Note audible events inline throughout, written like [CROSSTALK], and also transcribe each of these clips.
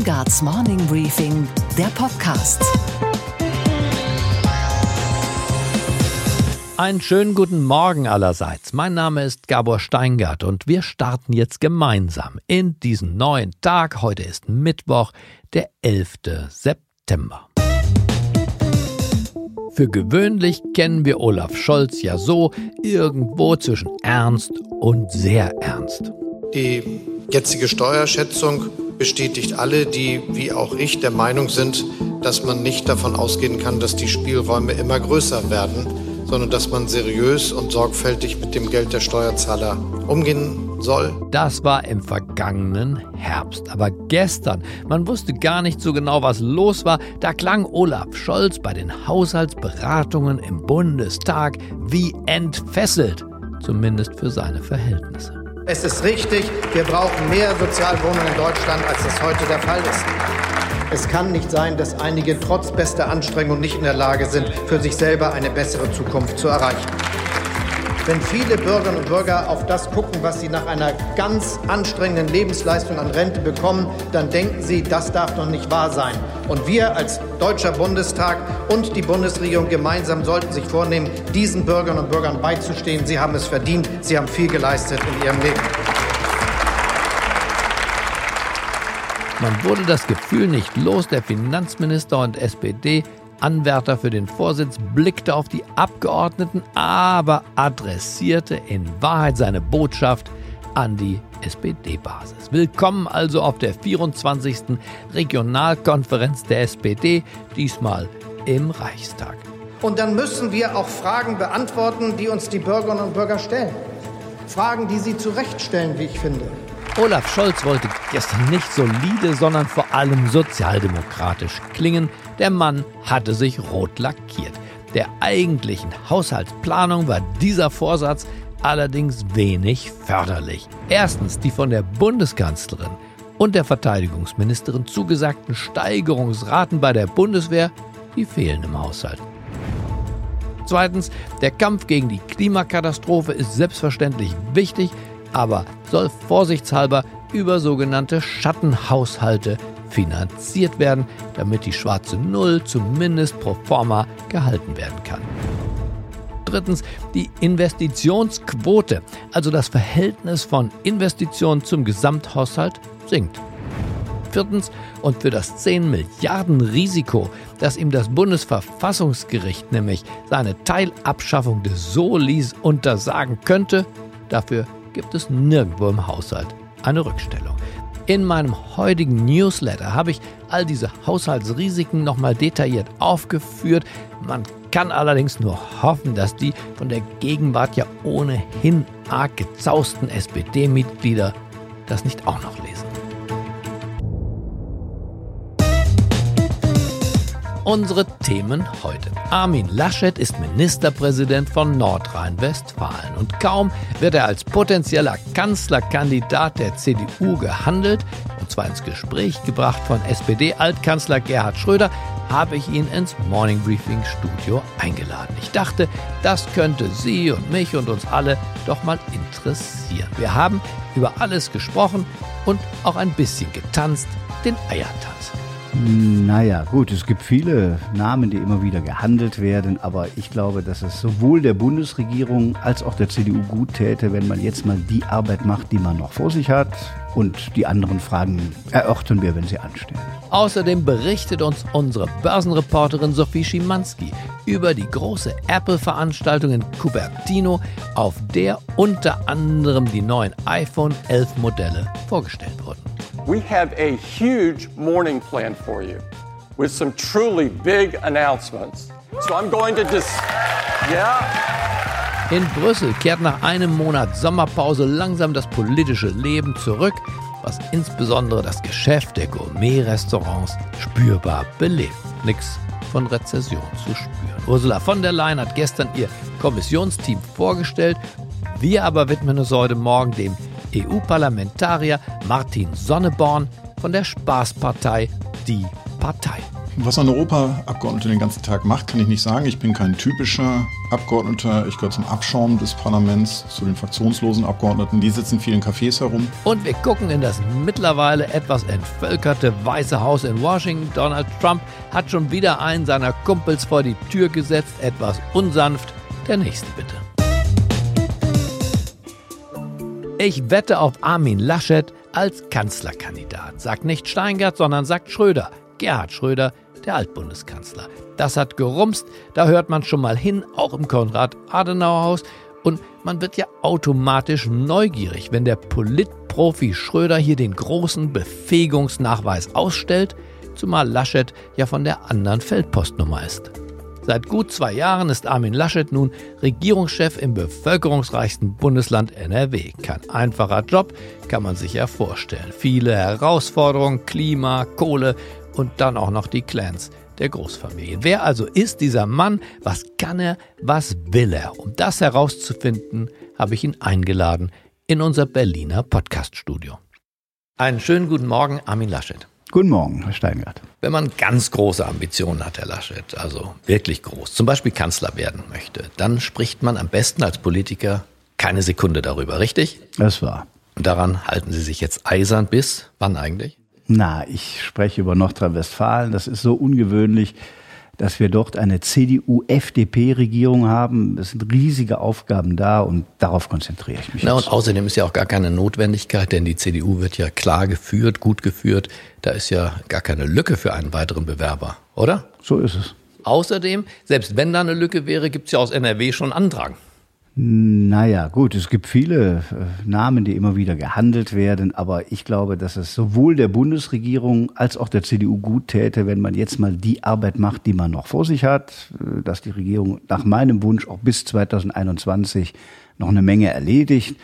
Steingarts Morning Briefing, der Podcast. Einen schönen guten Morgen allerseits. Mein Name ist Gabor Steingart und wir starten jetzt gemeinsam in diesen neuen Tag. Heute ist Mittwoch, der 11. September. Für gewöhnlich kennen wir Olaf Scholz ja so irgendwo zwischen ernst und sehr ernst. Die jetzige Steuerschätzung bestätigt alle, die wie auch ich der Meinung sind, dass man nicht davon ausgehen kann, dass die Spielräume immer größer werden, sondern dass man seriös und sorgfältig mit dem Geld der Steuerzahler umgehen soll. Das war im vergangenen Herbst. Aber gestern, man wusste gar nicht so genau, was los war, da klang Olaf Scholz bei den Haushaltsberatungen im Bundestag wie entfesselt. Zumindest für seine Verhältnisse. Es ist richtig, wir brauchen mehr Sozialwohnungen in Deutschland, als das heute der Fall ist. Es kann nicht sein, dass einige trotz bester Anstrengung nicht in der Lage sind, für sich selber eine bessere Zukunft zu erreichen. Wenn viele Bürgerinnen und Bürger auf das gucken, was sie nach einer ganz anstrengenden Lebensleistung an Rente bekommen, dann denken sie, das darf doch nicht wahr sein. Und wir als Deutscher Bundestag und die Bundesregierung gemeinsam sollten sich vornehmen, diesen Bürgerinnen und Bürgern beizustehen. Sie haben es verdient. Sie haben viel geleistet in ihrem Leben. Man wurde das Gefühl nicht los, der Finanzminister und SPD Anwärter für den Vorsitz blickte auf die Abgeordneten, aber adressierte in Wahrheit seine Botschaft an die SPD-Basis. Willkommen also auf der 24. Regionalkonferenz der SPD, diesmal im Reichstag. Und dann müssen wir auch Fragen beantworten, die uns die Bürgerinnen und Bürger stellen. Fragen, die sie zurechtstellen, wie ich finde. Olaf Scholz wollte gestern nicht solide, sondern vor allem sozialdemokratisch klingen. Der Mann hatte sich rot lackiert. Der eigentlichen Haushaltsplanung war dieser Vorsatz allerdings wenig förderlich. Erstens die von der Bundeskanzlerin und der Verteidigungsministerin zugesagten Steigerungsraten bei der Bundeswehr, die fehlen im Haushalt. Zweitens, der Kampf gegen die Klimakatastrophe ist selbstverständlich wichtig, aber soll vorsichtshalber über sogenannte Schattenhaushalte finanziert werden, damit die schwarze Null zumindest pro forma gehalten werden kann. Drittens die Investitionsquote, also das Verhältnis von Investitionen zum Gesamthaushalt, sinkt. Viertens und für das 10 Milliarden Risiko, das ihm das Bundesverfassungsgericht nämlich seine Teilabschaffung des Solis untersagen könnte, dafür gibt es nirgendwo im Haushalt eine Rückstellung. In meinem heutigen Newsletter habe ich all diese Haushaltsrisiken nochmal detailliert aufgeführt. Man kann allerdings nur hoffen, dass die von der Gegenwart ja ohnehin arg gezausten SPD-Mitglieder das nicht auch noch lesen. Unsere Themen heute. Armin Laschet ist Ministerpräsident von Nordrhein-Westfalen und kaum wird er als potenzieller Kanzlerkandidat der CDU gehandelt, und zwar ins Gespräch gebracht von SPD-Altkanzler Gerhard Schröder, habe ich ihn ins Morning Briefing Studio eingeladen. Ich dachte, das könnte Sie und mich und uns alle doch mal interessieren. Wir haben über alles gesprochen und auch ein bisschen getanzt, den Eiertanz. Naja, gut, es gibt viele Namen, die immer wieder gehandelt werden, aber ich glaube, dass es sowohl der Bundesregierung als auch der CDU gut täte, wenn man jetzt mal die Arbeit macht, die man noch vor sich hat und die anderen Fragen erörtern wir, wenn sie anstehen. Außerdem berichtet uns unsere Börsenreporterin Sophie Schimanski über die große Apple-Veranstaltung in Cupertino, auf der unter anderem die neuen iPhone 11 Modelle vorgestellt wurden. We have a huge morning planned for you with some truly big announcements. So I'm going to just, yeah. In Brüssel kehrt nach einem Monat Sommerpause langsam das politische Leben zurück, was insbesondere das Geschäft der Gourmet-Restaurants spürbar belebt. Nix von Rezession zu spüren. Ursula von der Leyen hat gestern ihr Kommissionsteam vorgestellt. Wir aber widmen uns heute Morgen dem EU-Parlamentarier Martin Sonneborn von der Spaßpartei Die Partei. Was ein Europaabgeordneter den ganzen Tag macht, kann ich nicht sagen. Ich bin kein typischer Abgeordneter. Ich gehöre zum Abschaum des Parlaments, zu den fraktionslosen Abgeordneten. Die sitzen viel in Cafés herum. Und wir gucken in das mittlerweile etwas entvölkerte Weiße Haus in Washington. Donald Trump hat schon wieder einen seiner Kumpels vor die Tür gesetzt. Etwas unsanft. Der nächste bitte. Ich wette auf Armin Laschet als Kanzlerkandidat. Sagt nicht Steingart, sondern sagt Schröder. Gerhard Schröder, der Altbundeskanzler. Das hat gerumst, da hört man schon mal hin, auch im Konrad-Adenauer-Haus. Und man wird ja automatisch neugierig, wenn der Politprofi Schröder hier den großen Befähigungsnachweis ausstellt, zumal Laschet ja von der anderen Feldpostnummer ist. Seit gut zwei Jahren ist Armin Laschet nun Regierungschef im bevölkerungsreichsten Bundesland NRW. Kein einfacher Job, kann man sich ja vorstellen. Viele Herausforderungen, Klima, Kohle und dann auch noch die Clans der Großfamilie. Wer also ist dieser Mann? Was kann er? Was will er? Um das herauszufinden, habe ich ihn eingeladen in unser Berliner Podcaststudio. Einen schönen guten Morgen, Armin Laschet. Guten Morgen, Herr Steingart. Wenn man ganz große Ambitionen hat, Herr Laschet, also wirklich groß, zum Beispiel Kanzler werden möchte, dann spricht man am besten als Politiker keine Sekunde darüber, richtig? Das war. Und daran halten Sie sich jetzt eisern bis wann eigentlich? Na, ich spreche über Nordrhein-Westfalen. Das ist so ungewöhnlich dass wir dort eine CDU-FDP-Regierung haben. Es sind riesige Aufgaben da und darauf konzentriere ich mich. Na, und außerdem ist ja auch gar keine Notwendigkeit, denn die CDU wird ja klar geführt, gut geführt. Da ist ja gar keine Lücke für einen weiteren Bewerber, oder? So ist es. Außerdem, selbst wenn da eine Lücke wäre, gibt es ja aus NRW schon Andrang. Naja, gut, es gibt viele äh, Namen, die immer wieder gehandelt werden, aber ich glaube, dass es sowohl der Bundesregierung als auch der CDU gut täte, wenn man jetzt mal die Arbeit macht, die man noch vor sich hat, äh, dass die Regierung nach meinem Wunsch auch bis 2021 noch eine Menge erledigt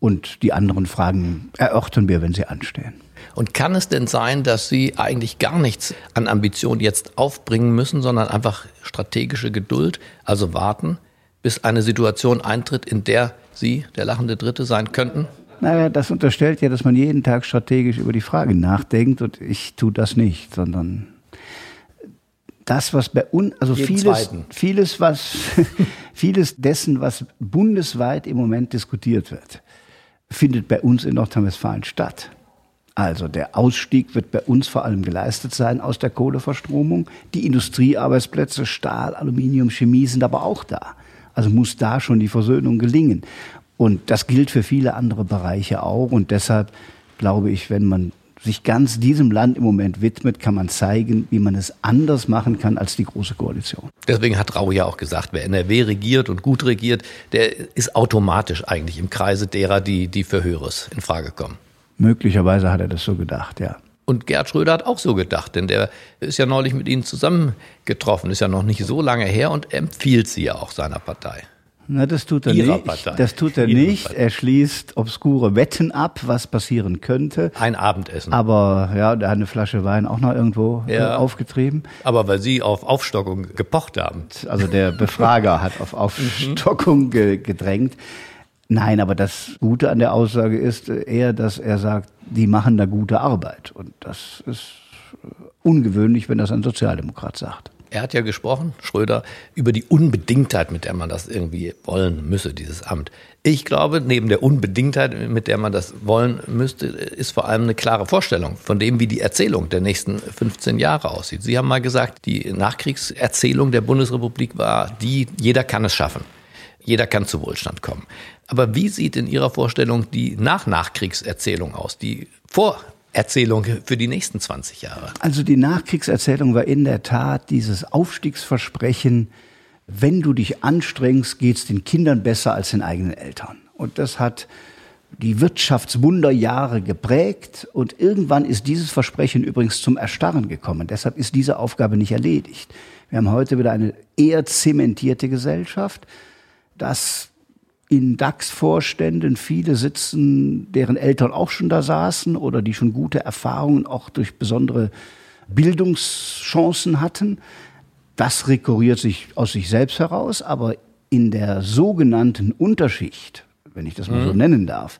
und die anderen Fragen erörtern wir, wenn sie anstehen. Und kann es denn sein, dass Sie eigentlich gar nichts an Ambition jetzt aufbringen müssen, sondern einfach strategische Geduld, also warten? Bis eine Situation eintritt, in der Sie der lachende Dritte sein könnten? Naja, das unterstellt ja, dass man jeden Tag strategisch über die Frage nachdenkt und ich tue das nicht, sondern das, was bei uns, also vieles, vieles, was, [LAUGHS] vieles dessen, was bundesweit im Moment diskutiert wird, findet bei uns in Nordrhein-Westfalen statt. Also der Ausstieg wird bei uns vor allem geleistet sein aus der Kohleverstromung. Die Industriearbeitsplätze, Stahl, Aluminium, Chemie sind aber auch da. Also muss da schon die Versöhnung gelingen. Und das gilt für viele andere Bereiche auch. Und deshalb glaube ich, wenn man sich ganz diesem Land im Moment widmet, kann man zeigen, wie man es anders machen kann als die Große Koalition. Deswegen hat Rau ja auch gesagt, wer NRW regiert und gut regiert, der ist automatisch eigentlich im Kreise derer, die, die für Höheres in Frage kommen. Möglicherweise hat er das so gedacht, ja. Und Gerd Schröder hat auch so gedacht, denn der ist ja neulich mit Ihnen zusammengetroffen, ist ja noch nicht so lange her und empfiehlt Sie ja auch seiner Partei. Na, das tut er Ihrer nicht. Partei. Das tut er Ihrer nicht. Partei. Er schließt obskure Wetten ab, was passieren könnte. Ein Abendessen. Aber ja, der hat eine Flasche Wein auch noch irgendwo äh, Ja. aufgetrieben. Aber weil Sie auf Aufstockung gepocht haben. Also der Befrager hat auf [LAUGHS] Aufstockung ge gedrängt. Nein, aber das Gute an der Aussage ist eher, dass er sagt, die machen da gute Arbeit. Und das ist äh, ungewöhnlich, wenn das ein Sozialdemokrat sagt. Er hat ja gesprochen, Schröder, über die Unbedingtheit, mit der man das irgendwie wollen müsse, dieses Amt. Ich glaube, neben der Unbedingtheit, mit der man das wollen müsste, ist vor allem eine klare Vorstellung von dem, wie die Erzählung der nächsten 15 Jahre aussieht. Sie haben mal gesagt, die Nachkriegserzählung der Bundesrepublik war die, jeder kann es schaffen. Jeder kann zu Wohlstand kommen. Aber wie sieht in Ihrer Vorstellung die Nach-Nachkriegserzählung aus? Die Vorerzählung für die nächsten 20 Jahre? Also die Nachkriegserzählung war in der Tat dieses Aufstiegsversprechen, wenn du dich anstrengst, geht's den Kindern besser als den eigenen Eltern. Und das hat die Wirtschaftswunderjahre geprägt und irgendwann ist dieses Versprechen übrigens zum Erstarren gekommen. Deshalb ist diese Aufgabe nicht erledigt. Wir haben heute wieder eine eher zementierte Gesellschaft, dass in DAX-Vorständen viele sitzen, deren Eltern auch schon da saßen oder die schon gute Erfahrungen auch durch besondere Bildungschancen hatten. Das rekurriert sich aus sich selbst heraus, aber in der sogenannten Unterschicht, wenn ich das mal so nennen darf,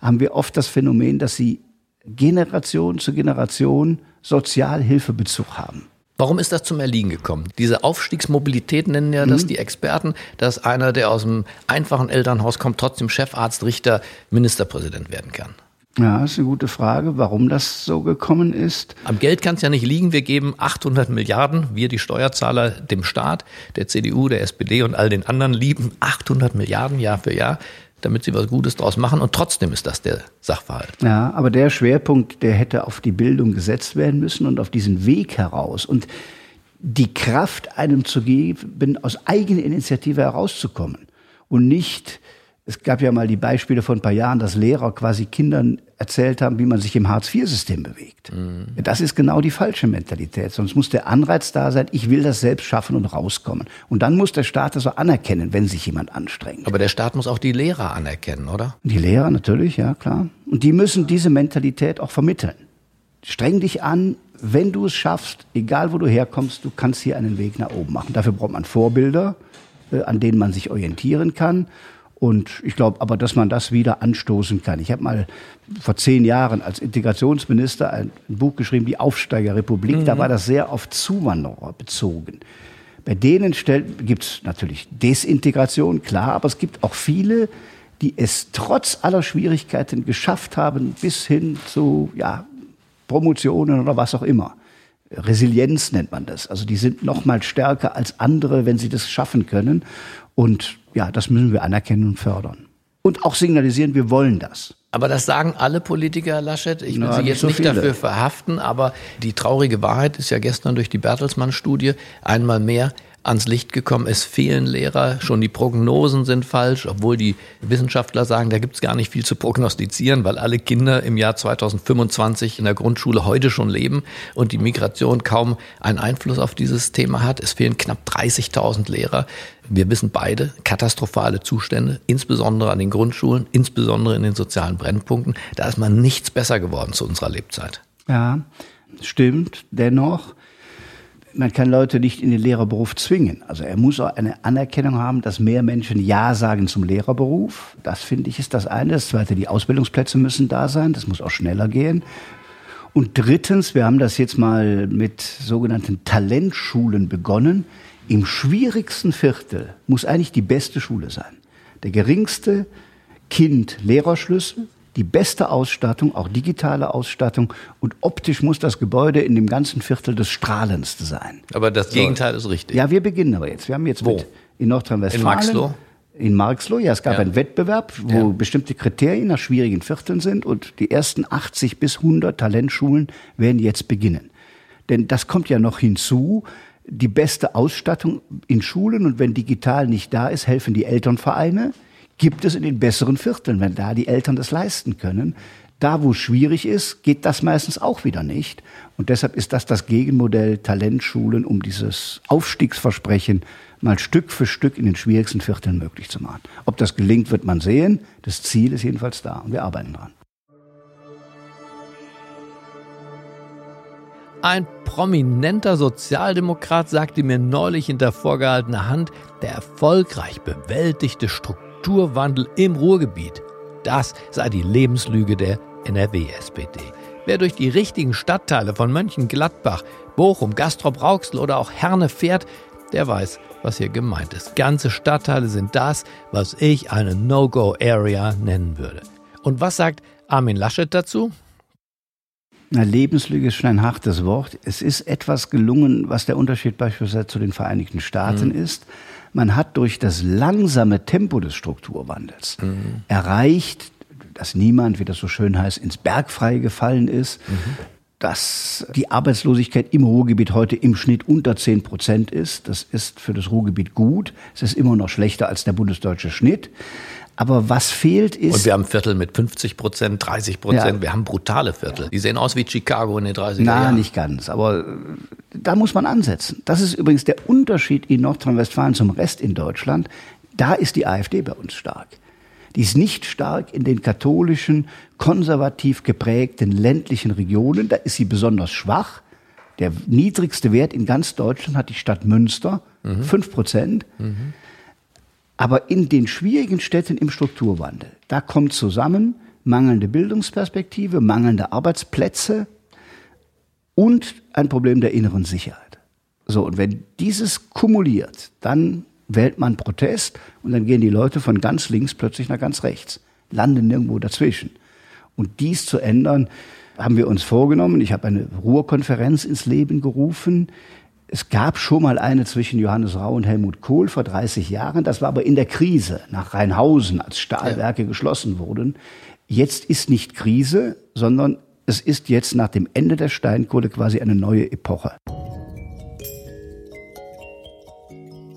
haben wir oft das Phänomen, dass sie Generation zu Generation Sozialhilfebezug haben. Warum ist das zum Erliegen gekommen? Diese Aufstiegsmobilität nennen ja das Mhm. die Experten, dass einer, der aus einem einfachen Elternhaus kommt, trotzdem Chefarzt, Richter, Ministerpräsident werden kann. Ja, ist eine gute Frage, warum das so gekommen ist. Am Geld kann es ja nicht liegen. Wir geben 800 Milliarden, wir die Steuerzahler, dem Staat, der CDU, der SPD und all den anderen lieben 800 Milliarden Jahr für Jahr, damit sie was Gutes draus machen. Und trotzdem ist das der Sachverhalt. Ja, aber der Schwerpunkt, der hätte auf die Bildung gesetzt werden müssen und auf diesen Weg heraus und die Kraft einem zu geben, aus eigener Initiative herauszukommen und nicht, es gab ja mal die Beispiele vor ein paar Jahren, dass Lehrer quasi Kindern erzählt haben, wie man sich im Hartz-IV-System bewegt. Das ist genau die falsche Mentalität. Sonst muss der Anreiz da sein, ich will das selbst schaffen und rauskommen. Und dann muss der Staat das auch anerkennen, wenn sich jemand anstrengt. Aber der Staat muss auch die Lehrer anerkennen, oder? Die Lehrer natürlich, ja klar. Und die müssen diese Mentalität auch vermitteln. Streng dich an, wenn du es schaffst, egal wo du herkommst, du kannst hier einen Weg nach oben machen. Dafür braucht man Vorbilder, äh, an denen man sich orientieren kann. Und ich glaube aber, dass man das wieder anstoßen kann. Ich habe mal vor zehn Jahren als Integrationsminister ein Buch geschrieben, die Aufsteigerrepublik. Da war das sehr auf Zuwanderer bezogen. Bei denen gibt es natürlich Desintegration, klar, aber es gibt auch viele, die es trotz aller Schwierigkeiten geschafft haben, bis hin zu ja, Promotionen oder was auch immer. Resilienz nennt man das. Also die sind noch mal stärker als andere, wenn sie das schaffen können. Und ja, das müssen wir anerkennen und fördern. Und auch signalisieren, wir wollen das. Aber das sagen alle Politiker, Laschet. Ich will Na, Sie nicht jetzt so nicht dafür verhaften, aber die traurige Wahrheit ist ja gestern durch die Bertelsmann-Studie einmal mehr ans Licht gekommen. Es fehlen Lehrer, schon die Prognosen sind falsch, obwohl die Wissenschaftler sagen, da gibt es gar nicht viel zu prognostizieren, weil alle Kinder im Jahr 2025 in der Grundschule heute schon leben und die Migration kaum einen Einfluss auf dieses Thema hat. Es fehlen knapp 30.000 Lehrer. Wir wissen beide, katastrophale Zustände, insbesondere an den Grundschulen, insbesondere in den sozialen Brennpunkten. Da ist man nichts besser geworden zu unserer Lebzeit. Ja, stimmt. Dennoch, man kann Leute nicht in den Lehrerberuf zwingen. Also er muss auch eine Anerkennung haben, dass mehr Menschen Ja sagen zum Lehrerberuf. Das finde ich ist das eine. Das zweite, die Ausbildungsplätze müssen da sein. Das muss auch schneller gehen. Und drittens, wir haben das jetzt mal mit sogenannten Talentschulen begonnen. Im schwierigsten Viertel muss eigentlich die beste Schule sein. Der geringste Kind Lehrerschlüssel, die beste Ausstattung, auch digitale Ausstattung und optisch muss das Gebäude in dem ganzen Viertel das strahlendste sein. Aber das Gegenteil ist richtig. Ja, wir beginnen aber jetzt. Wir haben jetzt Wo? mit in Nordrhein-Westfalen. In Marxloh? In Marxloh, ja, es gab Ja. einen Wettbewerb, wo Ja. bestimmte Kriterien nach schwierigen Vierteln sind und die ersten 80 bis 100 Talentschulen werden jetzt beginnen. Denn das kommt ja noch hinzu, die beste Ausstattung in Schulen und wenn digital nicht da ist, helfen die Elternvereine, gibt es in den besseren Vierteln, wenn da die Eltern das leisten können. Da, wo es schwierig ist, geht das meistens auch wieder nicht. Und deshalb ist das das Gegenmodell Talentschulen, um dieses Aufstiegsversprechen mal Stück für Stück in den schwierigsten Vierteln möglich zu machen. Ob das gelingt, wird man sehen. Das Ziel ist jedenfalls da und wir arbeiten dran. Ein prominenter Sozialdemokrat sagte mir neulich hinter vorgehaltener Hand, der erfolgreich bewältigte Strukturwandel im Ruhrgebiet. Das sei die Lebenslüge der NRW-SPD. Wer durch die richtigen Stadtteile von Mönchengladbach, Bochum, Gastrop-Rauxel oder auch Herne fährt, der weiß, was hier gemeint ist. Ganze Stadtteile sind das, was ich eine No-Go-Area nennen würde. Und was sagt Armin Laschet dazu? Na, Lebenslüge ist schon ein hartes Wort. Es ist etwas gelungen, was der Unterschied beispielsweise zu den Vereinigten Staaten ist. Man hat durch das langsame Tempo des Strukturwandels erreicht, dass niemand, wie das so schön heißt, ins Bergfreie gefallen ist, dass die Arbeitslosigkeit im Ruhrgebiet heute im Schnitt unter 10 Prozent ist. Das ist für das Ruhrgebiet gut. Es ist immer noch schlechter als der bundesdeutsche Schnitt. Aber was fehlt ist. Und wir haben Viertel mit 50 Prozent, 30 Prozent. Ja. Wir haben brutale Viertel. Die sehen aus wie Chicago in den 30er Na, Jahren. nicht ganz. Aber äh, da muss man ansetzen. Das ist übrigens der Unterschied in Nordrhein-Westfalen zum Rest in Deutschland. Da ist die AfD bei uns stark. Die ist nicht stark in den katholischen, konservativ geprägten ländlichen Regionen. Da ist sie besonders schwach. Der niedrigste Wert in ganz Deutschland hat die Stadt Münster, fünf Prozent. Aber in den schwierigen Städten im Strukturwandel, da kommt zusammen mangelnde Bildungsperspektive, mangelnde Arbeitsplätze und ein Problem der inneren Sicherheit. So, und wenn dieses kumuliert, dann wählt man Protest und dann gehen die Leute von ganz links plötzlich nach ganz rechts, landen irgendwo dazwischen. Und dies zu ändern, haben wir uns vorgenommen. Ich habe eine Ruhrkonferenz ins Leben gerufen. Es gab schon mal eine zwischen Johannes Rau und Helmut Kohl vor 30 Jahren. Das war aber in der Krise nach Rheinhausen, als Stahlwerke ja. geschlossen wurden. Jetzt ist nicht Krise, sondern es ist jetzt nach dem Ende der Steinkohle quasi eine neue Epoche.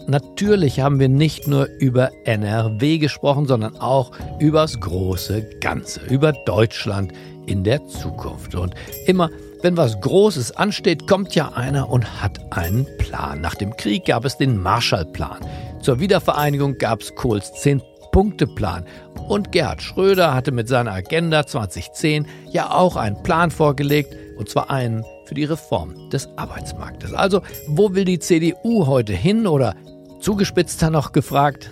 Natürlich haben wir nicht nur über NRW gesprochen, sondern auch über das große Ganze, über Deutschland in der Zukunft. Und immer, wenn was Großes ansteht, kommt ja einer und hat einen Plan. Nach dem Krieg gab es den Marshallplan. Zur Wiedervereinigung gab es Kohls Zehn-Punkte-Plan. Und Gerhard Schröder hatte mit seiner Agenda 2010 ja auch einen Plan vorgelegt, und zwar einen für die Reform des Arbeitsmarktes. Also, wo will die CDU heute hin oder Zugespitzter noch gefragt,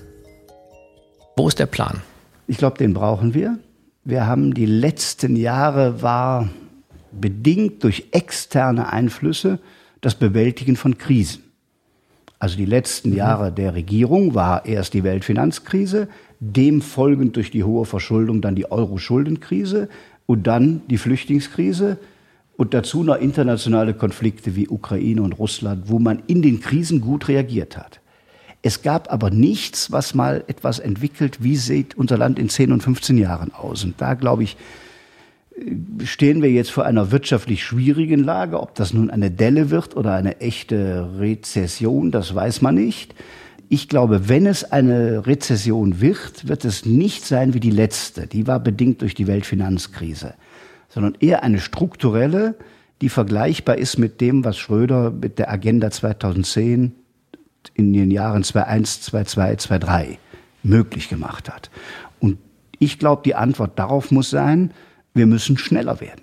wo ist der Plan? Ich glaube, den brauchen wir. Wir haben die letzten Jahre war bedingt durch externe Einflüsse das Bewältigen von Krisen. Also die letzten mhm. Jahre der Regierung war erst die Weltfinanzkrise, dem folgend durch die hohe Verschuldung dann die Euro-Schuldenkrise und dann die Flüchtlingskrise und dazu noch internationale Konflikte wie Ukraine und Russland, wo man in den Krisen gut reagiert hat. Es gab aber nichts, was mal etwas entwickelt, wie sieht unser Land in 10 und 15 Jahren aus. Und da, glaube ich, stehen wir jetzt vor einer wirtschaftlich schwierigen Lage. Ob das nun eine Delle wird oder eine echte Rezession, das weiß man nicht. Ich glaube, wenn es eine Rezession wird, wird es nicht sein wie die letzte. Die war bedingt durch die Weltfinanzkrise, sondern eher eine strukturelle, die vergleichbar ist mit dem, was Schröder mit der Agenda 2010 in den Jahren 2001, 2002, 2003 möglich gemacht hat. Und ich glaube, die Antwort darauf muss sein, wir müssen schneller werden.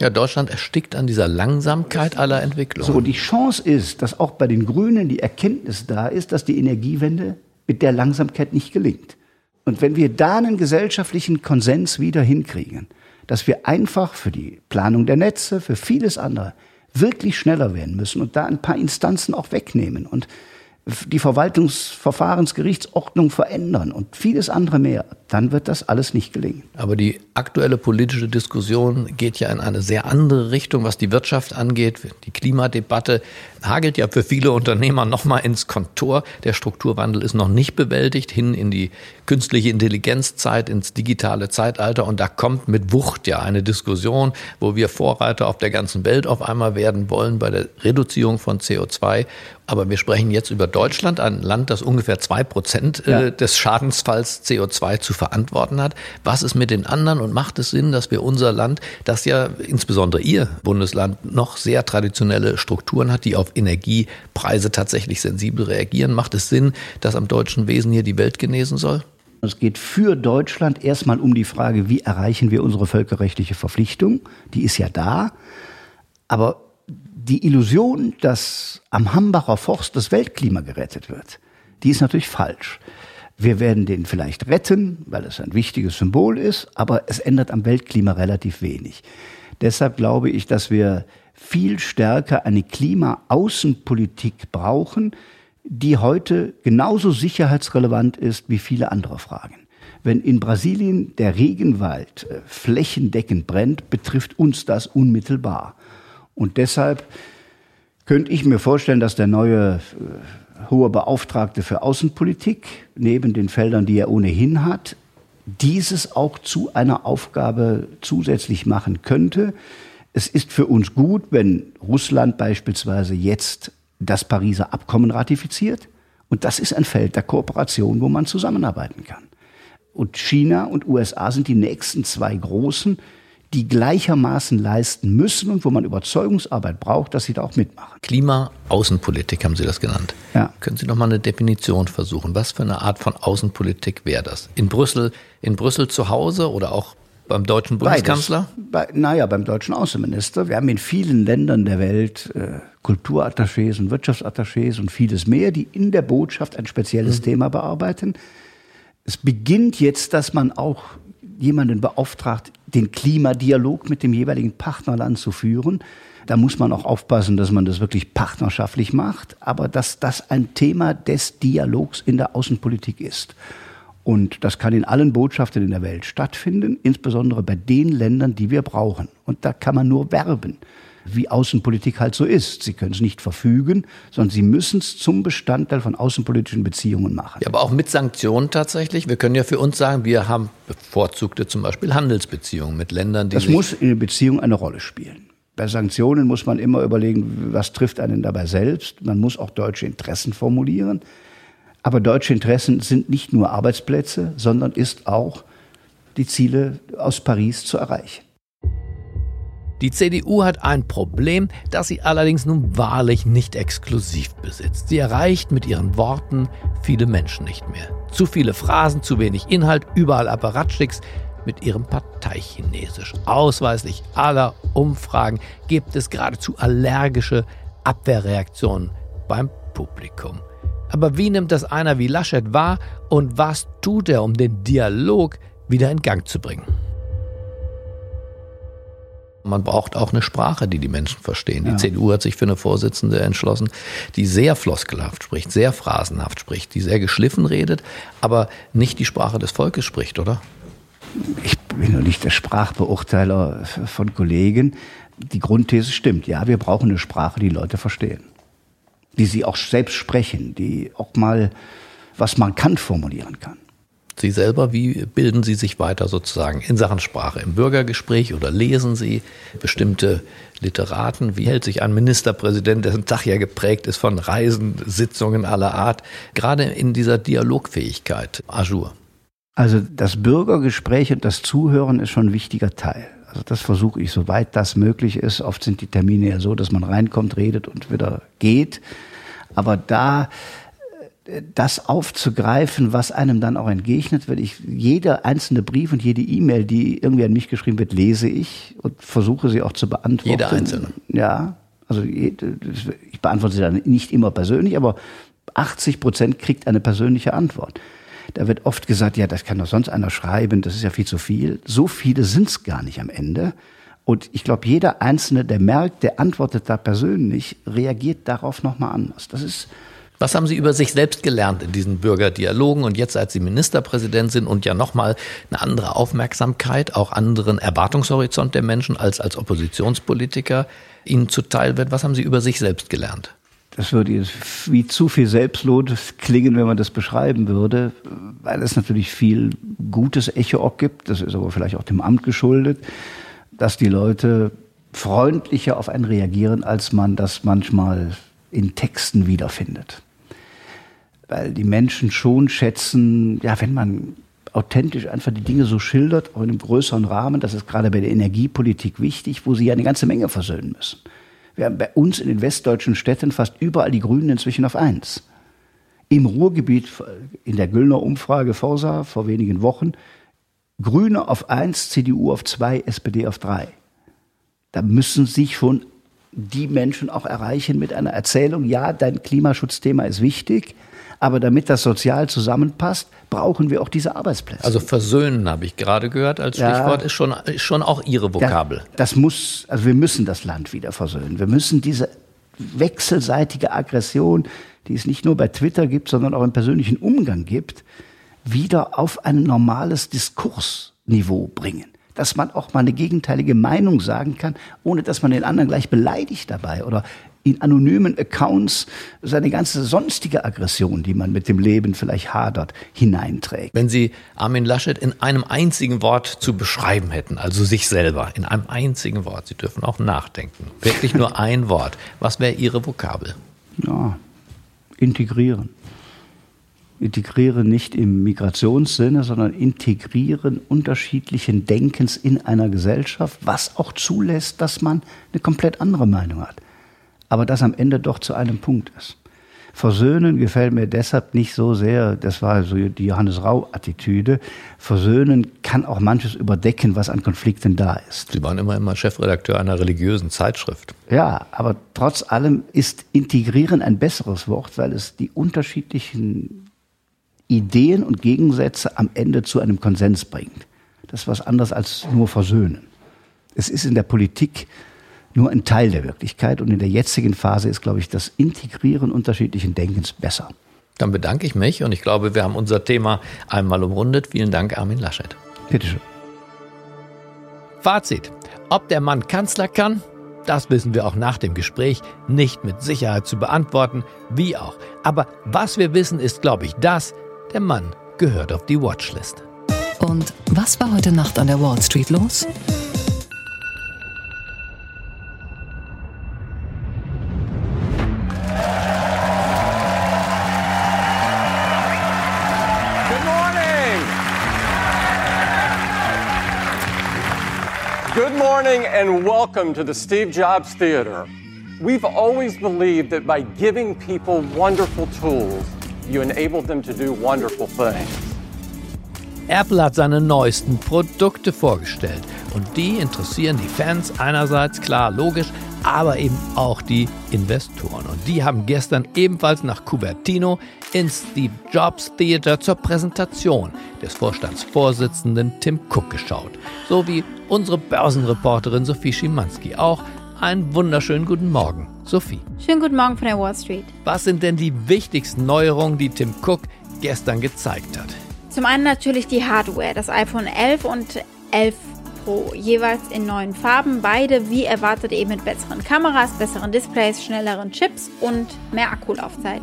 Ja, Deutschland erstickt an dieser Langsamkeit aller Entwicklungen. So, die Chance ist, dass auch bei den Grünen die Erkenntnis da ist, dass die Energiewende mit der Langsamkeit nicht gelingt. Und wenn wir da einen gesellschaftlichen Konsens wieder hinkriegen, dass wir einfach für die Planung der Netze, für vieles andere wirklich schneller werden müssen und da ein paar Instanzen auch wegnehmen und die Verwaltungsverfahrensgerichtsordnung verändern und vieles andere mehr, dann wird das alles nicht gelingen. Aber die aktuelle politische Diskussion geht ja in eine sehr andere Richtung, was die Wirtschaft angeht. Die Klimadebatte hagelt ja für viele Unternehmer nochmal ins Kontor. Der Strukturwandel ist noch nicht bewältigt, hin in die künstliche Intelligenzzeit, ins digitale Zeitalter. Und da kommt mit Wucht ja eine Diskussion, wo wir Vorreiter auf der ganzen Welt auf einmal werden wollen bei der Reduzierung von CO2 aber wir sprechen jetzt über Deutschland, ein Land, das ungefähr zwei Prozent äh, ja. des Schadensfalls CO2 zu verantworten hat. Was ist mit den anderen und macht es Sinn, dass wir unser Land, das ja insbesondere Ihr Bundesland noch sehr traditionelle Strukturen hat, die auf Energiepreise tatsächlich sensibel reagieren, macht es Sinn, dass am deutschen Wesen hier die Welt genesen soll? Es geht für Deutschland erstmal um die Frage, wie erreichen wir unsere völkerrechtliche Verpflichtung? Die ist ja da. Aber die Illusion, dass am Hambacher Forst das Weltklima gerettet wird, die ist natürlich falsch. Wir werden den vielleicht retten, weil es ein wichtiges Symbol ist, aber es ändert am Weltklima relativ wenig. Deshalb glaube ich, dass wir viel stärker eine Klimaaußenpolitik brauchen, die heute genauso sicherheitsrelevant ist wie viele andere Fragen. Wenn in Brasilien der Regenwald äh, flächendeckend brennt, betrifft uns das unmittelbar. Und deshalb könnte ich mir vorstellen, dass der neue äh, hohe Beauftragte für Außenpolitik neben den Feldern, die er ohnehin hat, dieses auch zu einer Aufgabe zusätzlich machen könnte. Es ist für uns gut, wenn Russland beispielsweise jetzt das Pariser Abkommen ratifiziert. Und das ist ein Feld der Kooperation, wo man zusammenarbeiten kann. Und China und USA sind die nächsten zwei großen, die gleichermaßen leisten müssen und wo man Überzeugungsarbeit braucht, dass sie da auch mitmachen. Klima-Außenpolitik haben Sie das genannt. Ja. Können Sie noch mal eine Definition versuchen? Was für eine Art von Außenpolitik wäre das? In Brüssel, in Brüssel zu Hause oder auch beim deutschen Bundeskanzler? Bei, naja, beim deutschen Außenminister. Wir haben in vielen Ländern der Welt äh, Kulturattachés und Wirtschaftsattachés und vieles mehr, die in der Botschaft ein spezielles mhm. Thema bearbeiten. Es beginnt jetzt, dass man auch jemanden beauftragt, den Klimadialog mit dem jeweiligen Partnerland zu führen. Da muss man auch aufpassen, dass man das wirklich partnerschaftlich macht, aber dass das ein Thema des Dialogs in der Außenpolitik ist. Und das kann in allen Botschaften in der Welt stattfinden, insbesondere bei den Ländern, die wir brauchen. Und da kann man nur werben, wie Außenpolitik halt so ist. Sie können es nicht verfügen, sondern Sie müssen es zum Bestandteil von außenpolitischen Beziehungen machen. Ja, aber auch mit Sanktionen tatsächlich. Wir können ja für uns sagen, wir haben bevorzugte zum Beispiel Handelsbeziehungen mit Ländern, die. Das muss in der Beziehung eine Rolle spielen. Bei Sanktionen muss man immer überlegen, was trifft einen dabei selbst. Man muss auch deutsche Interessen formulieren. Aber deutsche Interessen sind nicht nur Arbeitsplätze, sondern ist auch die Ziele aus Paris zu erreichen. Die CDU hat ein Problem, das sie allerdings nun wahrlich nicht exklusiv besitzt. Sie erreicht mit ihren Worten viele Menschen nicht mehr. Zu viele Phrasen, zu wenig Inhalt, überall Apparatschicks mit ihrem Parteichinesisch. Ausweislich aller Umfragen gibt es geradezu allergische Abwehrreaktionen beim Publikum. Aber wie nimmt das einer wie Laschet wahr und was tut er, um den Dialog wieder in Gang zu bringen? Man braucht auch eine Sprache, die die Menschen verstehen. Die ja. CDU hat sich für eine Vorsitzende entschlossen, die sehr floskelhaft spricht, sehr phrasenhaft spricht, die sehr geschliffen redet, aber nicht die Sprache des Volkes spricht, oder? Ich bin noch nicht der Sprachbeurteiler von Kollegen. Die Grundthese stimmt. Ja, wir brauchen eine Sprache, die Leute verstehen die sie auch selbst sprechen, die auch mal was markant formulieren kann. Sie selber, wie bilden Sie sich weiter sozusagen in Sachen Sprache? Im Bürgergespräch oder lesen Sie bestimmte Literaten? Wie hält sich ein Ministerpräsident, dessen Tag ja geprägt ist von Reisen, Sitzungen aller Art, gerade in dieser Dialogfähigkeit, Ajour? Also das Bürgergespräch und das Zuhören ist schon ein wichtiger Teil. Also das versuche ich, soweit das möglich ist. Oft sind die Termine ja so, dass man reinkommt, redet und wieder geht. Aber da das aufzugreifen, was einem dann auch entgegnet wird. Ich, jeder einzelne Brief und jede E-Mail, die irgendwie an mich geschrieben wird, lese ich und versuche sie auch zu beantworten. Jeder einzelne. Ja, also ich beantworte sie dann nicht immer persönlich, aber 80 Prozent kriegt eine persönliche Antwort. Da wird oft gesagt, ja, das kann doch sonst einer schreiben, das ist ja viel zu viel. So viele sind es gar nicht am Ende. Und ich glaube, jeder Einzelne, der merkt, der antwortet da persönlich, reagiert darauf nochmal anders. Das ist was haben Sie über sich selbst gelernt in diesen Bürgerdialogen und jetzt, als Sie Ministerpräsident sind und ja nochmal eine andere Aufmerksamkeit, auch anderen Erwartungshorizont der Menschen als als Oppositionspolitiker Ihnen zuteil wird? Was haben Sie über sich selbst gelernt? das würde jetzt wie zu viel Selbstlob klingen, wenn man das beschreiben würde, weil es natürlich viel gutes Echo auch gibt. Das ist aber vielleicht auch dem Amt geschuldet, dass die Leute freundlicher auf einen reagieren, als man das manchmal in Texten wiederfindet. Weil die Menschen schon schätzen, ja, wenn man authentisch einfach die Dinge so schildert, auch in einem größeren Rahmen, das ist gerade bei der Energiepolitik wichtig, wo sie ja eine ganze Menge versöhnen müssen. Wir haben bei uns in den westdeutschen Städten fast überall die Grünen inzwischen auf eins. Im Ruhrgebiet, in der Güllner Umfrage Forsa vor wenigen Wochen, Grüne auf eins, CDU auf zwei, SPD auf drei. Da müssen sich schon die Menschen auch erreichen mit einer Erzählung, ja, dein Klimaschutzthema ist wichtig, aber damit das sozial zusammenpasst, brauchen wir auch diese Arbeitsplätze. Also versöhnen habe ich gerade gehört als Stichwort, ja, ist, schon, ist schon auch Ihre Vokabel. Das, das muss, also wir müssen das Land wieder versöhnen. Wir müssen diese wechselseitige Aggression, die es nicht nur bei Twitter gibt, sondern auch im persönlichen Umgang gibt, wieder auf ein normales Diskursniveau bringen. Dass man auch mal eine gegenteilige Meinung sagen kann, ohne dass man den anderen gleich beleidigt dabei oder in anonymen Accounts seine ganze sonstige Aggression, die man mit dem Leben vielleicht hadert, hineinträgt. Wenn Sie Armin Laschet in einem einzigen Wort zu beschreiben hätten, also sich selber, in einem einzigen Wort, Sie dürfen auch nachdenken, wirklich nur [LAUGHS] ein Wort, was wäre Ihre Vokabel? Ja, integrieren. Integrieren nicht im Migrationssinne, sondern integrieren unterschiedlichen Denkens in einer Gesellschaft, was auch zulässt, dass man eine komplett andere Meinung hat aber das am Ende doch zu einem Punkt ist. Versöhnen gefällt mir deshalb nicht so sehr, das war so die Johannes Rau-Attitüde. Versöhnen kann auch manches überdecken, was an Konflikten da ist. Sie waren immer immer Chefredakteur einer religiösen Zeitschrift. Ja, aber trotz allem ist integrieren ein besseres Wort, weil es die unterschiedlichen Ideen und Gegensätze am Ende zu einem Konsens bringt. Das ist was anderes als nur versöhnen. Es ist in der Politik nur ein Teil der Wirklichkeit und in der jetzigen Phase ist, glaube ich, das Integrieren unterschiedlichen Denkens besser. Dann bedanke ich mich und ich glaube, wir haben unser Thema einmal umrundet. Vielen Dank, Armin Laschet. Bitteschön. Fazit. Ob der Mann Kanzler kann, das wissen wir auch nach dem Gespräch nicht mit Sicherheit zu beantworten, wie auch. Aber was wir wissen, ist, glaube ich, das, der Mann gehört auf die Watchlist. Und was war heute Nacht an der Wall Street los? Good morning. Good morning and welcome to the Steve Jobs Theater. We've always believed that by giving people wonderful tools, you enable them to do wonderful things. Apple hat seine neuesten Produkte vorgestellt und die interessieren die Fans einerseits klar logisch, aber eben auch die Investoren. Und die haben gestern ebenfalls nach Cupertino ins Steve Jobs Theater zur Präsentation des Vorstandsvorsitzenden Tim Cook geschaut. So wie unsere Börsenreporterin Sophie Schimanski auch. Einen wunderschönen guten Morgen, Sophie. Schönen guten Morgen von der Wall Street. Was sind denn die wichtigsten Neuerungen, die Tim Cook gestern gezeigt hat? Zum einen natürlich die Hardware, das iPhone 11 und 11 Pro, jeweils in neuen Farben, beide wie erwartet eben mit besseren Kameras, besseren Displays, schnelleren Chips und mehr Akkulaufzeit.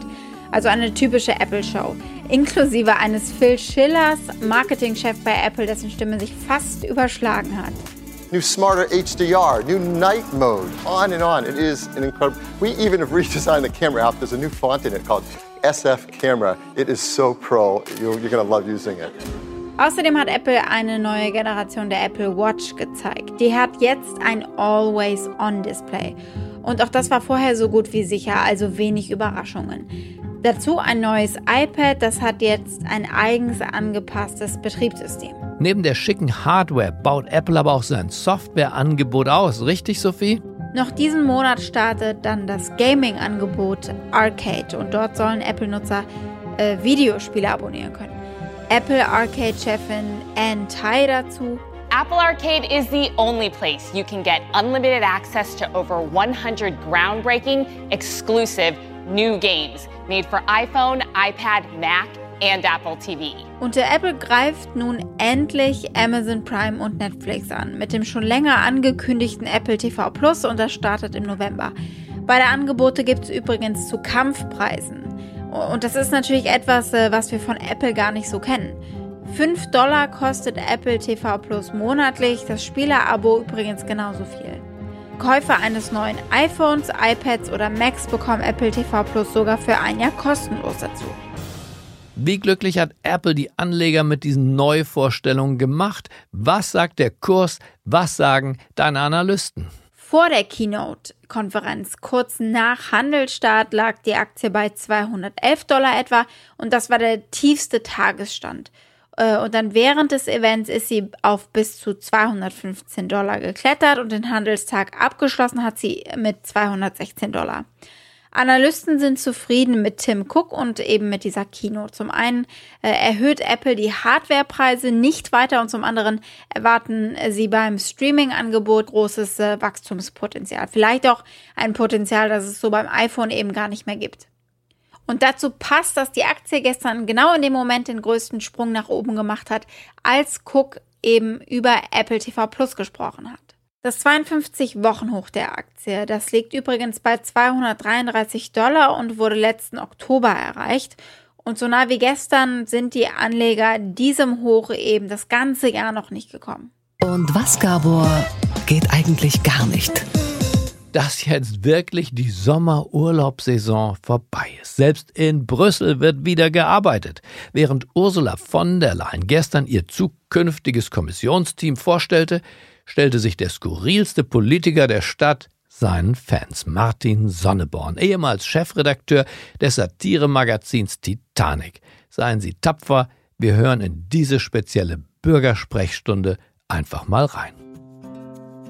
Also eine typische Apple-Show, inklusive eines Phil Schillers, Marketingchef bei Apple, dessen Stimme sich fast überschlagen hat. New smarter HDR, new night mode, on and on. It is an incredible. We even have redesigned the camera app. There's a new font in it called SF Camera. It is so pro. You're, you're going to love using it. Außerdem hat Apple eine neue Generation der Apple Watch gezeigt. Die hat jetzt ein Always-On-Display. Und auch das war vorher so gut wie sicher, also wenig Überraschungen. Dazu ein neues iPad, das hat jetzt ein eigens angepasstes Betriebssystem. Neben der schicken Hardware baut Apple aber auch sein Softwareangebot aus, richtig Sophie? Noch diesen Monat startet dann das Gaming-Angebot Arcade und dort sollen Apple-Nutzer äh, Videospiele abonnieren können. Apple Arcade-Chefin Ann Tai dazu. Apple Arcade is the only place you can get unlimited access to over 100 groundbreaking, exclusive new games made for iPhone, iPad, Mac, and Apple TV. Und der Apple greift nun endlich Amazon Prime und Netflix an mit dem schon länger angekündigten Apple TV Plus und das startet im November. Beide Angebote gibt es übrigens zu Kampfpreisen. Und das ist natürlich etwas, äh, was wir von Apple gar nicht so kennen. 5 Dollar kostet Apple TV Plus monatlich, das Spielerabo übrigens genauso viel. Käufer eines neuen iPhones, iPads oder Macs bekommen Apple TV Plus sogar für ein Jahr kostenlos dazu. Wie glücklich hat Apple die Anleger mit diesen Neuvorstellungen gemacht? Was sagt der Kurs? Was sagen deine Analysten? Vor der Keynote-Konferenz, kurz nach Handelsstart, lag die Aktie bei 211 Dollar etwa und das war der tiefste Tagesstand. Äh, Und dann während des Events ist sie auf bis zu 215 Dollar geklettert und den Handelstag abgeschlossen hat sie mit 216 Dollar. Analysten sind zufrieden mit Tim Cook und eben mit dieser Keynote. Zum einen äh, erhöht Apple die Hardwarepreise nicht weiter und zum anderen erwarten sie beim Streaming-Angebot großes äh, Wachstumspotenzial. Vielleicht auch ein Potenzial, das es so beim iPhone eben gar nicht mehr gibt. Und dazu passt, dass die Aktie gestern genau in dem Moment den größten Sprung nach oben gemacht hat, als Cook eben über Apple TV Plus gesprochen hat. Das 52-Wochen-Hoch der Aktie, das liegt übrigens bei 233 Dollar und wurde letzten Oktober erreicht. Und so nah wie gestern sind die Anleger diesem Hoch eben das ganze Jahr noch nicht gekommen. Und was, Gabor, geht eigentlich gar nicht? dass jetzt wirklich die Sommerurlaubssaison vorbei ist. Selbst in Brüssel wird wieder gearbeitet. Während Ursula von der Leyen gestern ihr zukünftiges Kommissionsteam vorstellte, stellte sich der skurrilste Politiker der Stadt seinen Fans, Martin Sonneborn, ehemals Chefredakteur des Satiremagazins Titanic. Seien Sie tapfer, wir hören in diese spezielle Bürgersprechstunde einfach mal rein.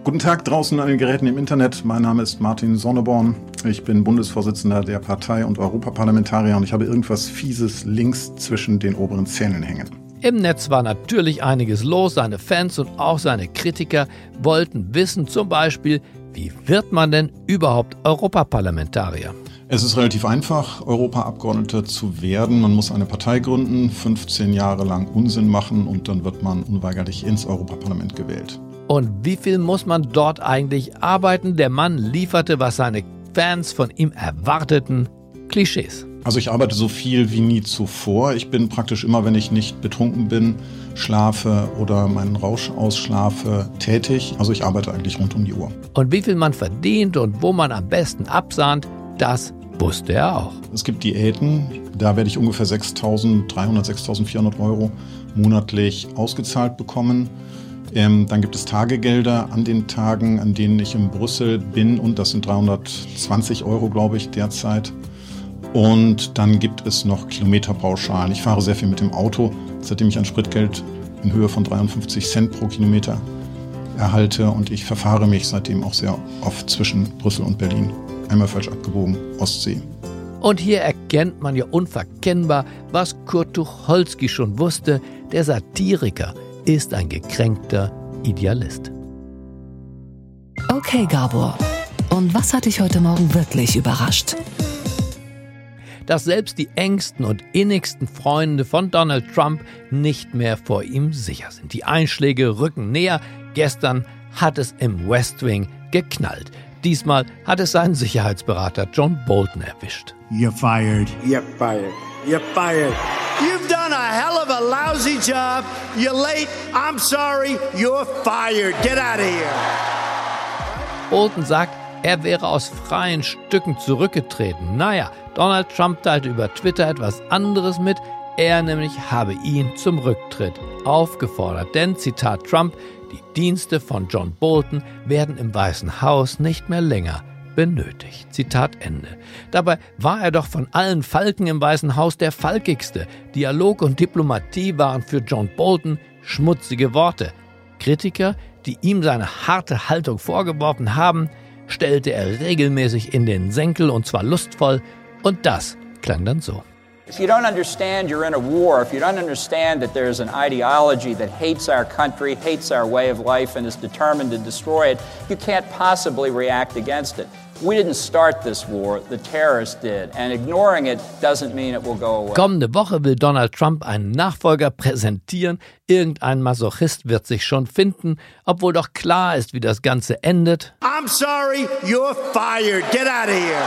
Guten Tag draußen an den Geräten im Internet. Mein Name ist Martin Sonneborn. Ich bin Bundesvorsitzender der Partei und Europaparlamentarier und ich habe irgendwas Fieses links zwischen den oberen Zähnen hängen. Im Netz war natürlich einiges los. Seine Fans und auch seine Kritiker wollten wissen, zum Beispiel, wie wird man denn überhaupt Europaparlamentarier? Es ist relativ einfach, Europaabgeordneter zu werden. Man muss eine Partei gründen, 15 Jahre lang Unsinn machen und dann wird man unweigerlich ins Europaparlament gewählt. Und wie viel muss man dort eigentlich arbeiten? Der Mann lieferte, was seine Fans von ihm erwarteten, Klischees. Also ich arbeite so viel wie nie zuvor. Ich bin praktisch immer, wenn ich nicht betrunken bin, schlafe oder meinen Rausch ausschlafe, tätig. Also ich arbeite eigentlich rund um die Uhr. Und wie viel man verdient und wo man am besten absahnt, das wusste er auch. Es gibt Diäten, da werde ich ungefähr 6.300, 6.400 Euro monatlich ausgezahlt bekommen. Ähm, dann gibt es Tagegelder an den Tagen, an denen ich in Brüssel bin und das sind 320 Euro, glaube ich, derzeit. Und dann gibt es noch Kilometerpauschalen. Ich fahre sehr viel mit dem Auto, seitdem ich ein Spritgeld in Höhe von 53 Cent pro Kilometer erhalte und ich verfahre mich seitdem auch sehr oft zwischen Brüssel und Berlin. Einmal falsch abgebogen, Ostsee. Und hier erkennt man ja unverkennbar, was Kurt Tucholsky schon wusste, der Satiriker ist ein gekränkter Idealist. Okay, Gabor. Und was hat dich heute Morgen wirklich überrascht? Dass selbst die engsten und innigsten Freunde von Donald Trump nicht mehr vor ihm sicher sind. Die Einschläge rücken näher. Gestern hat es im West Wing geknallt. Diesmal hat es seinen Sicherheitsberater John Bolton erwischt. You're fired. You're fired. You're fired. You've done a hell of a lousy job. You're late. I'm sorry. You're fired. Get out of here. Bolton sagt, er wäre aus freien Stücken zurückgetreten. Naja, Donald Trump teilte über Twitter etwas anderes mit. Er nämlich habe ihn zum Rücktritt aufgefordert. Denn, Zitat Trump, die Dienste von John Bolton werden im Weißen Haus nicht mehr länger benötigt. Zitat Ende. Dabei war er doch von allen Falken im Weißen Haus der falkigste. Dialog und Diplomatie waren für John Bolton schmutzige Worte. Kritiker, die ihm seine harte Haltung vorgeworfen haben, stellte er regelmäßig in den Senkel und zwar lustvoll, und das klang dann so. If you don't understand you're in a war, if you don't understand that there's an ideology that hates our country, hates our way of life, and is determined to destroy it, you can't possibly react against it. We didn't start this war, the terrorists did, and ignoring it doesn't mean it will go away. Kommende Woche will Donald Trump einen Nachfolger präsentieren. Irgendein Masochist wird sich schon finden, obwohl doch klar ist, wie das Ganze endet. I'm sorry, you're fired. Get out of here.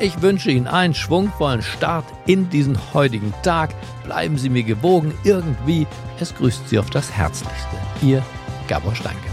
Ich wünsche Ihnen einen schwungvollen Start in diesen heutigen Tag. Bleiben Sie mir gewogen irgendwie. Es grüßt Sie auf das Herzlichste. Ihr Gabor Steinke.